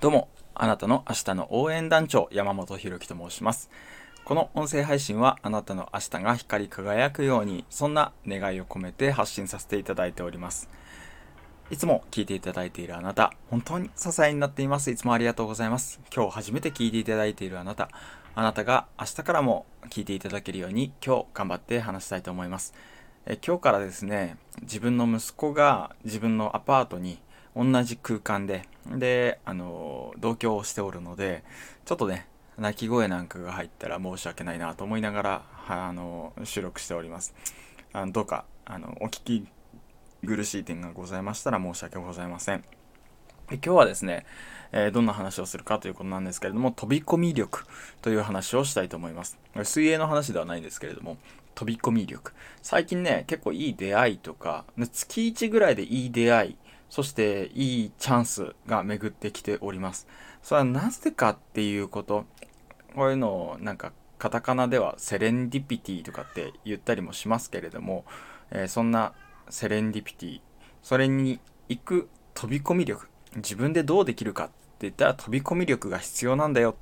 どうも、あなたの明日の応援団長、山本博樹と申します。この音声配信は、あなたの明日が光り輝くように、そんな願いを込めて発信させていただいております。いつも聞いていただいているあなた、本当に支えになっています。いつもありがとうございます。今日初めて聞いていただいているあなた、あなたが明日からも聞いていただけるように、今日頑張って話したいと思います。え今日からですね、自分の息子が自分のアパートに同じ空間で、で、あの、同居をしておるので、ちょっとね、泣き声なんかが入ったら申し訳ないなと思いながら、あの、収録しております。あのどうか、あの、お聞き苦しい点がございましたら申し訳ございません。今日はですね、えーどんな話をするかということなんですけれども、飛び込み力という話をしたいと思います。水泳の話ではないんですけれども、飛び込み力。最近ね、結構いい出会いとか、月1ぐらいでいい出会い、そしていいチャンスが巡ってきております。それはなぜかっていうこと、こういうのをなんかカタカナではセレンディピティとかって言ったりもしますけれども、えーそんなセレンディピティ、それに行く飛び込み力、自分でどうできるかって言ったら飛び込み力が必要なんだよ。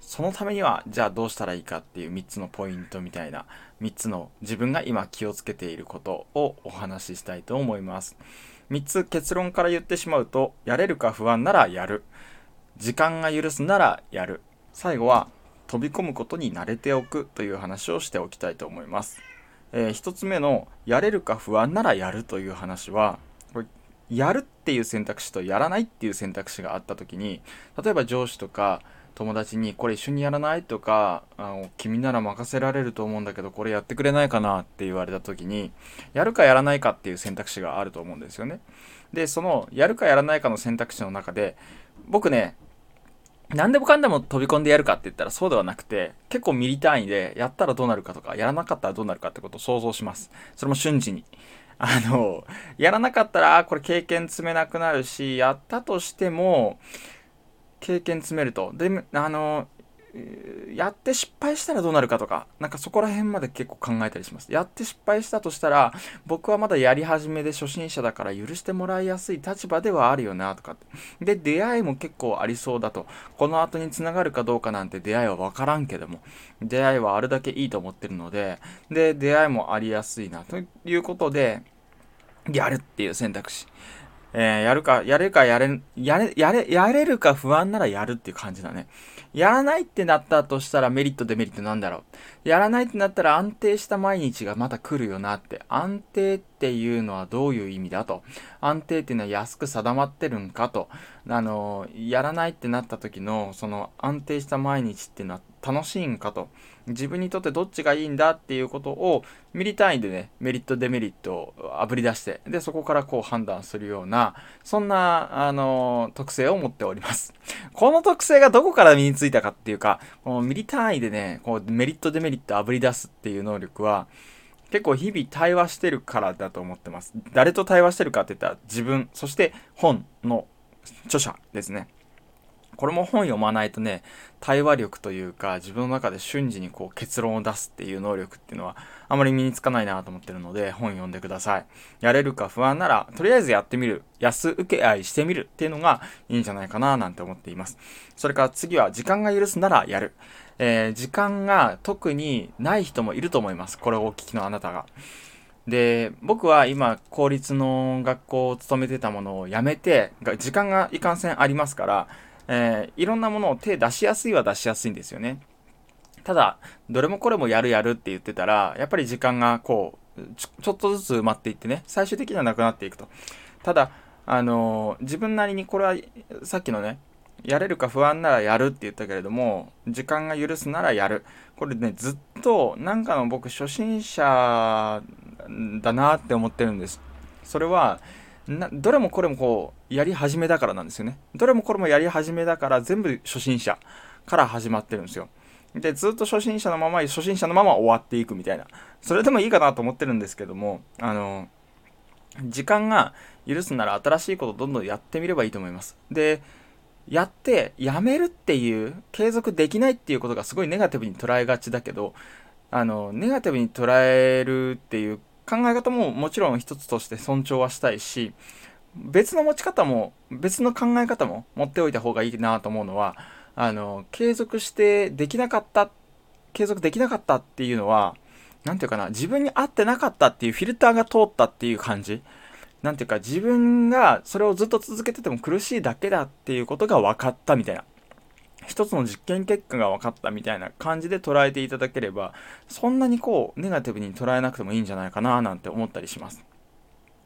そのためにはじゃあどうしたらいいかっていう3つのポイントみたいな3つの自分が今気をつけていることをお話ししたいと思います。3つ結論から言ってしまうとやれるか不安ならやる時間が許すならやる最後は飛び込むことに慣れておくという話をしておきたいと思います。え1つ目のやれるか不安ならやるという話はこれやるっていう選択肢とやらないっていう選択肢があった時に例えば上司とか友達にこれ一緒にやらない？とかあの君なら任せられると思うんだけどこれやってくれないかな？って言われた時にやるかやらないかっていう選択肢があると思うんですよね。でそのやるかやらないかの選択肢の中で僕ね何でもかんでも飛び込んでやるかって言ったらそうではなくて結構ミリ単位でやったらどうなるかとかやらなかったらどうなるかってことを想像します。それも瞬時に。あのやらなかったらこれ経験積めなくなるしやったとしても経験積めると。であのやって失敗したらどうなるかとかなんかそこら辺まで結構考えたりします。やって失敗したとしたら僕はまだやり始めで初心者だから許してもらいやすい立場ではあるよなとか。ってで出会いも結構ありそうだと。この後につながるかどうかなんて出会いは分からんけども。出会いはあるだけいいと思ってるので。で出会いもありやすいなということでやるっていう選択肢。えーやるか、やれるか、やれ、やれ、やれ、やれるか不安ならやるっていう感じだね。やらないってなったとしたらメリット、デメリットなんだろう。やらないってなったら安定した毎日がまた来るよなって。安定っていうのはどういう意味だと。安定っていうのは安く定まってるんかと。あの、やらないってなった時の、その安定した毎日っていうのは楽しいんかと。自分にとってどっちがいいんだっていうことをミリ単位でねメリットデメリットをあぶり出してでそこからこう判断するようなそんなあの特性を持っておりますこの特性がどこから身についたかっていうかこのミリ単位でねこうメリットデメリットをあぶり出すっていう能力は結構日々対話してるからだと思ってます。誰と対話してるかって言ったら自分そして本の著者ですね。これも本読まないとね対話力というか自分の中で瞬時にこう結論を出すっていう能力っていうのはあまり身につかないなと思ってるので本読んでください。やれるか不安ならとりあえずやってみる。安請け合いしてみるっていうのがいいんじゃないかななんて思っています。それから次は時間が許すならやる。えー時間が特にない人もいると思います。これをお聞きのあなたが。で僕は今公立の学校を勤めてたものをやめて時間がいかんせんありますから、えーいろんなものを手出しやすいは出しやすいんですよね。ただどれもこれもやるやるって言ってたらやっぱり時間がこうちょちょっとずつ埋まっていってね最終的にはなくなっていくと。ただあのー自分なりにこれはさっきのねやれるか不安ならやるって言ったけれども時間が許すならやる。これねずっとなんかの僕初心者だなって思ってるんです。それはなどれもこれもこうやり始めだからなんですよね。どれもこれもやり始めだから全部初心者から始まってるんですよ。でずっと初心者のまま初心者のまま終わっていくみたいな。それでもいいかなと思ってるんですけどもあの時間が許すなら新しいことをどんどんやってみればいいと思います。でやってやめるっていう継続できないっていうことがすごいネガティブに捉えがちだけどあのネガティブに捉えるっていう考え方ももちろん一つとして尊重はしたいし別の持ち方も別の考え方も持っておいた方がいいなと思うのはあの継続してできなかった継続できなかったっていうのは何ていうかな自分に合ってなかったっていうフィルターが通ったっていう感じ。なんていうか自分がそれをずっと続けてても苦しいだけだっていうことが分かったみたいな。一つの実験結果が分かったみたいな感じで捉えていただければそんなにこうネガティブに捉えなくてもいいんじゃないかななんて思ったりします。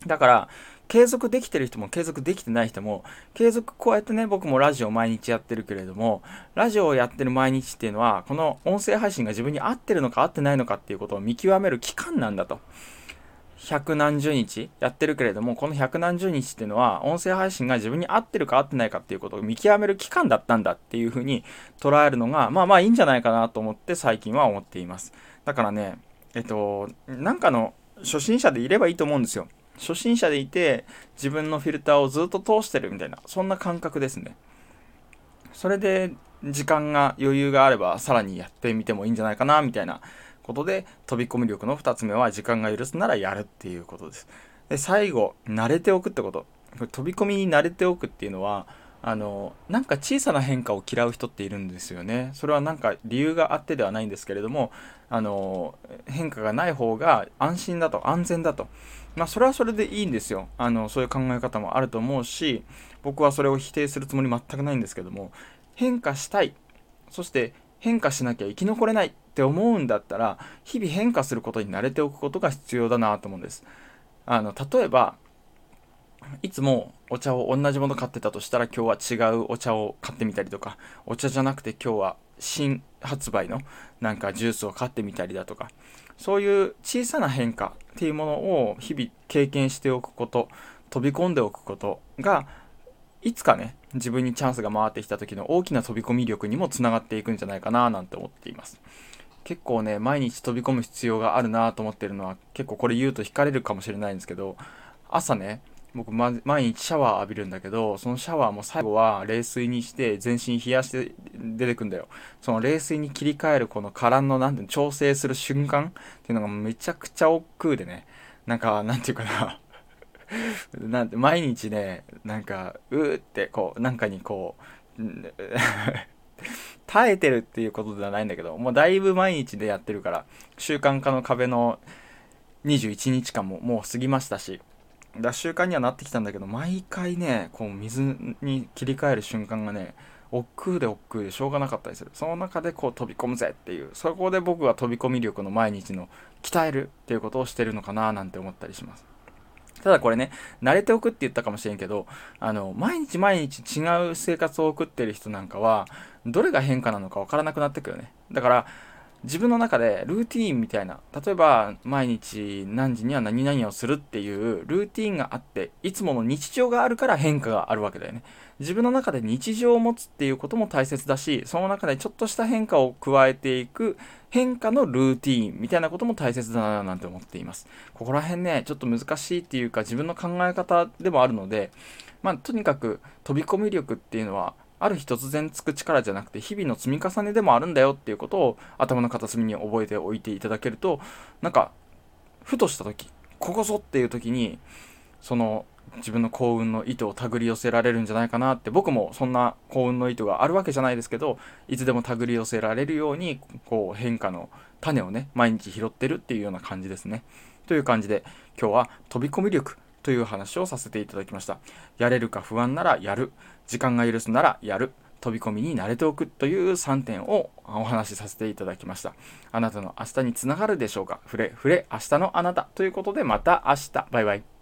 だから継続できてる人も継続できてない人も継続こうやってね僕もラジオ毎日やってるけれどもラジオをやってる毎日っていうのはこの音声配信が自分に合ってるのか合ってないのかっていうことを見極める期間なんだと。百何十日やってるけれどもこの百何十日っていうのは音声配信が自分に合ってるか合ってないかっていうことを見極める期間だったんだっていうふうに捉えるのがまあまあいいんじゃないかなと思って最近は思っています。だからねえっとなんかの初心者でいればいいと思うんですよ。初心者でいて自分のフィルターをずっと通してるみたいなそんな感覚ですね。それで時間が余裕があればさらにやってみてもいいんじゃないかなみたいなことで飛び込み力の2つ目は時間が許すならやるっていうことです。で最後慣れておくってこと。飛び込みに慣れておくっていうのはあのなんか小さな変化を嫌う人っているんですよね。それはなんか理由があってではないんですけれどもあの変化がない方が安心だと安全だと。まあそれはそれでいいんですよ。あのそういう考え方もあると思うし僕はそれを否定するつもり全くないんですけども変化したい。そして変化しなきゃ生き残れないって思うんだったら日々変化することに慣れておくことが必要だなと思うんです。あの例えばいつもお茶を同じもの買ってたとしたら今日は違うお茶を買ってみたりとかお茶じゃなくて今日は新発売のなんかジュースを買ってみたりだとかそういう小さな変化っていうものを日々経験しておくこと飛び込んでおくことがいつかね自分にチャンスが回ってきた時の大きな飛び込み力にもつながっていくんじゃないかななんて思っています。結構ね毎日飛び込む必要があるなと思ってるのは結構これ言うと惹かれるかもしれないんですけど朝ね僕、ま、毎日シャワー浴びるんだけどそのシャワーも最後は冷水にして全身冷やして出てくんだよ。その冷水に切り替えるこの殻のなんて調整する瞬間っていうのがめちゃくちゃ億劫でねなんかなんていうかな。なんて毎日ねなんかうーってこうなんかにこう 耐えてるっていうことではないんだけどもうだいぶ毎日でやってるから習慣化の壁の21日間ももう過ぎましたしだ習慣にはなってきたんだけど毎回ねこう水に切り替える瞬間がね億劫で億劫でしょうがなかったりする。その中でこう飛び込むぜっていうそこで僕は飛び込み力の毎日の鍛えるっていうことをしてるのかななんて思ったりします。ただこれね、慣れておくって言ったかもしれんけど、あの、毎日毎日違う生活を送ってる人なんかは、どれが変化なのかわからなくなってくるよね。だから、自分の中でルーティーンみたいな、例えば毎日何時には何々をするっていうルーティーンがあって、いつもの日常があるから変化があるわけだよね。自分の中で日常を持つっていうことも大切だし、その中でちょっとした変化を加えていく変化のルーティーンみたいなことも大切だななんて思っています。ここら辺ね、ちょっと難しいっていうか自分の考え方でもあるので、まあとにかく飛び込み力っていうのはある日突然つく力じゃなくて日々の積み重ねでもあるんだよっていうことを頭の片隅に覚えておいていただけるとなんかふとした時ここぞっていう時にその自分の幸運の糸を手繰り寄せられるんじゃないかなって僕もそんな幸運の糸があるわけじゃないですけどいつでも手繰り寄せられるようにこう変化の種をね毎日拾ってるっていうような感じですね。という感じで今日は飛び込み力という話をさせていただきました。やれるか不安ならやる。時間が許すならやる。飛び込みに慣れておくという3点をお話しさせていただきました。あなたの明日につながるでしょうか？ふれ、ふれ、明日のあなたということでまた明日。バイバイ。